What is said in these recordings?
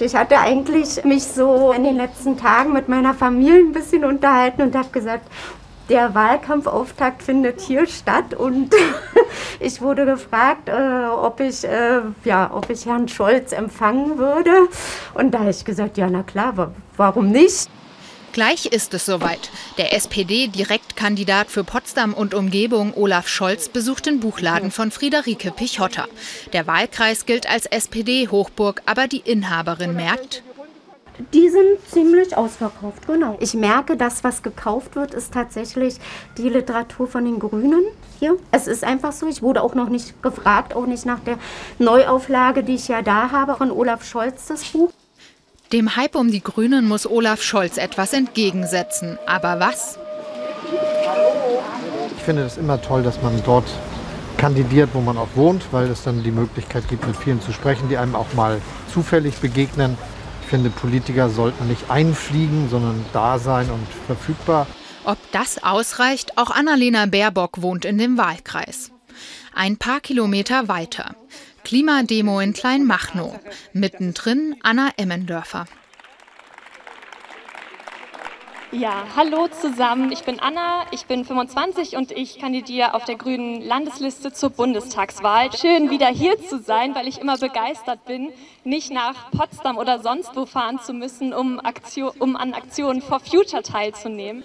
Ich hatte eigentlich mich so in den letzten Tagen mit meiner Familie ein bisschen unterhalten und habe gesagt, der Wahlkampfauftakt findet hier statt und ich wurde gefragt, äh, ob, ich, äh, ja, ob ich Herrn Scholz empfangen würde. Und da habe ich gesagt, ja, na klar, warum nicht? Gleich ist es soweit. Der SPD-Direktkandidat für Potsdam und Umgebung Olaf Scholz besucht den Buchladen von Friederike Pichotta. Der Wahlkreis gilt als SPD-Hochburg, aber die Inhaberin merkt, die sind ziemlich ausverkauft, genau. Ich merke, dass was gekauft wird, ist tatsächlich die Literatur von den Grünen hier. Es ist einfach so, ich wurde auch noch nicht gefragt, auch nicht nach der Neuauflage, die ich ja da habe, von Olaf Scholz, das Buch. Dem Hype um die Grünen muss Olaf Scholz etwas entgegensetzen. Aber was? Ich finde es immer toll, dass man dort kandidiert, wo man auch wohnt, weil es dann die Möglichkeit gibt, mit vielen zu sprechen, die einem auch mal zufällig begegnen. Ich finde, Politiker sollten nicht einfliegen, sondern da sein und verfügbar. Ob das ausreicht, auch Annalena Baerbock wohnt in dem Wahlkreis. Ein paar Kilometer weiter. Klimademo in Kleinmachnow. Mittendrin Anna Emmendörfer. Ja, hallo zusammen. Ich bin Anna, ich bin 25 und ich kandidiere auf der grünen Landesliste zur Bundestagswahl. Schön wieder hier zu sein, weil ich immer begeistert bin, nicht nach Potsdam oder sonst wo fahren zu müssen, um, Aktion, um an Aktionen for Future teilzunehmen.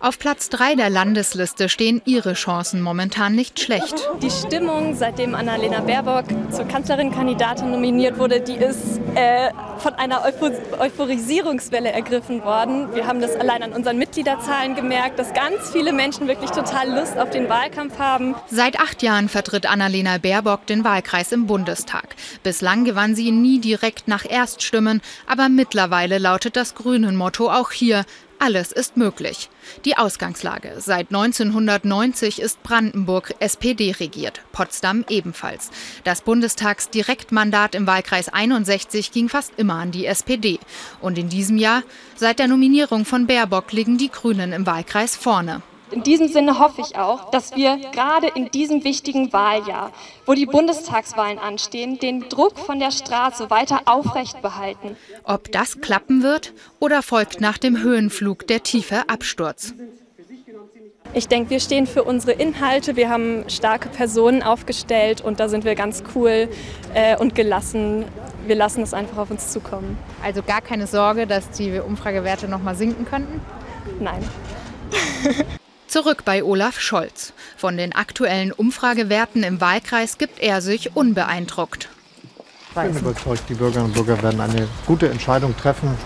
Auf Platz 3 der Landesliste stehen ihre Chancen momentan nicht schlecht. Die Stimmung, seitdem Annalena Baerbock zur Kanzlerin-Kandidatin nominiert wurde, die ist äh, von einer Euphor Euphorisierungswelle ergriffen worden. Wir haben das allein an unseren Mitgliederzahlen gemerkt, dass ganz viele Menschen wirklich total Lust auf den Wahlkampf haben. Seit acht Jahren vertritt Annalena Baerbock den Wahlkreis im Bundestag. Bislang gewann sie nie direkt nach Erststimmen, aber mittlerweile lautet das Grünen-Motto auch hier, alles ist möglich. Die Ausgangslage. Seit 1990 ist Brandenburg SPD regiert, Potsdam ebenfalls. Das Bundestagsdirektmandat im Wahlkreis 61 ging fast immer an die SPD. Und in diesem Jahr, seit der Nominierung von Baerbock, liegen die Grünen im Wahlkreis vorne. In diesem Sinne hoffe ich auch, dass wir gerade in diesem wichtigen Wahljahr, wo die Bundestagswahlen anstehen, den Druck von der Straße weiter aufrecht behalten. Ob das klappen wird oder folgt nach dem Höhenflug der tiefe Absturz? Ich denke, wir stehen für unsere Inhalte. Wir haben starke Personen aufgestellt und da sind wir ganz cool äh, und gelassen. Wir lassen es einfach auf uns zukommen. Also gar keine Sorge, dass die Umfragewerte noch mal sinken könnten? Nein. Zurück bei Olaf Scholz. Von den aktuellen Umfragewerten im Wahlkreis gibt er sich unbeeindruckt. Ich bin überzeugt, die Bürgerinnen und Bürger werden eine gute Entscheidung treffen.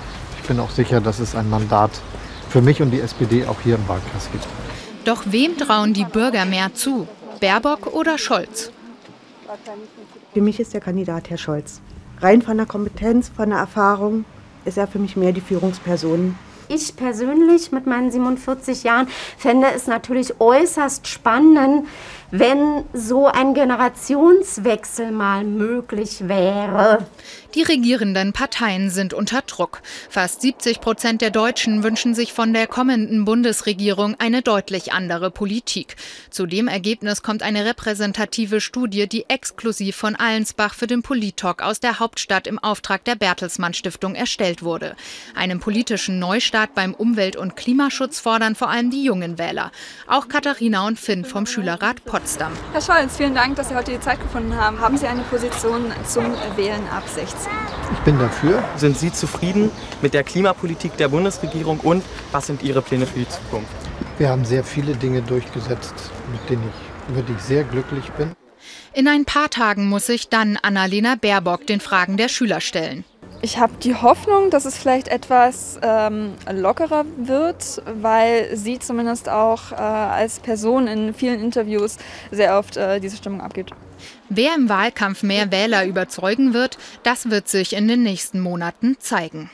Ich bin auch sicher, dass es ein Mandat für mich und die SPD auch hier im Wahlkreis gibt. Doch wem trauen die Bürger mehr zu? Baerbock oder Scholz? Für mich ist der Kandidat Herr Scholz. Rein von der Kompetenz, von der Erfahrung ist er für mich mehr die Führungsperson ich persönlich mit meinen 47 Jahren fände es natürlich äußerst spannend, wenn so ein Generationswechsel mal möglich wäre. Die regierenden Parteien sind unter Druck. Fast 70 Prozent der Deutschen wünschen sich von der kommenden Bundesregierung eine deutlich andere Politik. Zu dem Ergebnis kommt eine repräsentative Studie, die exklusiv von Allensbach für den Politalk aus der Hauptstadt im Auftrag der Bertelsmann Stiftung erstellt wurde. Einen politischen Neustart beim Umwelt- und Klimaschutz fordern vor allem die jungen Wähler. Auch Katharina und Finn vom Schülerrat Potsdam. Potsdam. Herr Scholz, vielen Dank, dass Sie heute die Zeit gefunden haben. Haben Sie eine Position zum Wählen ab 16? Ich bin dafür. Sind Sie zufrieden mit der Klimapolitik der Bundesregierung und was sind Ihre Pläne für die Zukunft? Wir haben sehr viele Dinge durchgesetzt, mit denen ich, über die ich sehr glücklich bin. In ein paar Tagen muss sich dann Annalena Baerbock den Fragen der Schüler stellen. Ich habe die Hoffnung, dass es vielleicht etwas ähm, lockerer wird, weil sie zumindest auch äh, als Person in vielen Interviews sehr oft äh, diese Stimmung abgibt. Wer im Wahlkampf mehr Wähler überzeugen wird, das wird sich in den nächsten Monaten zeigen.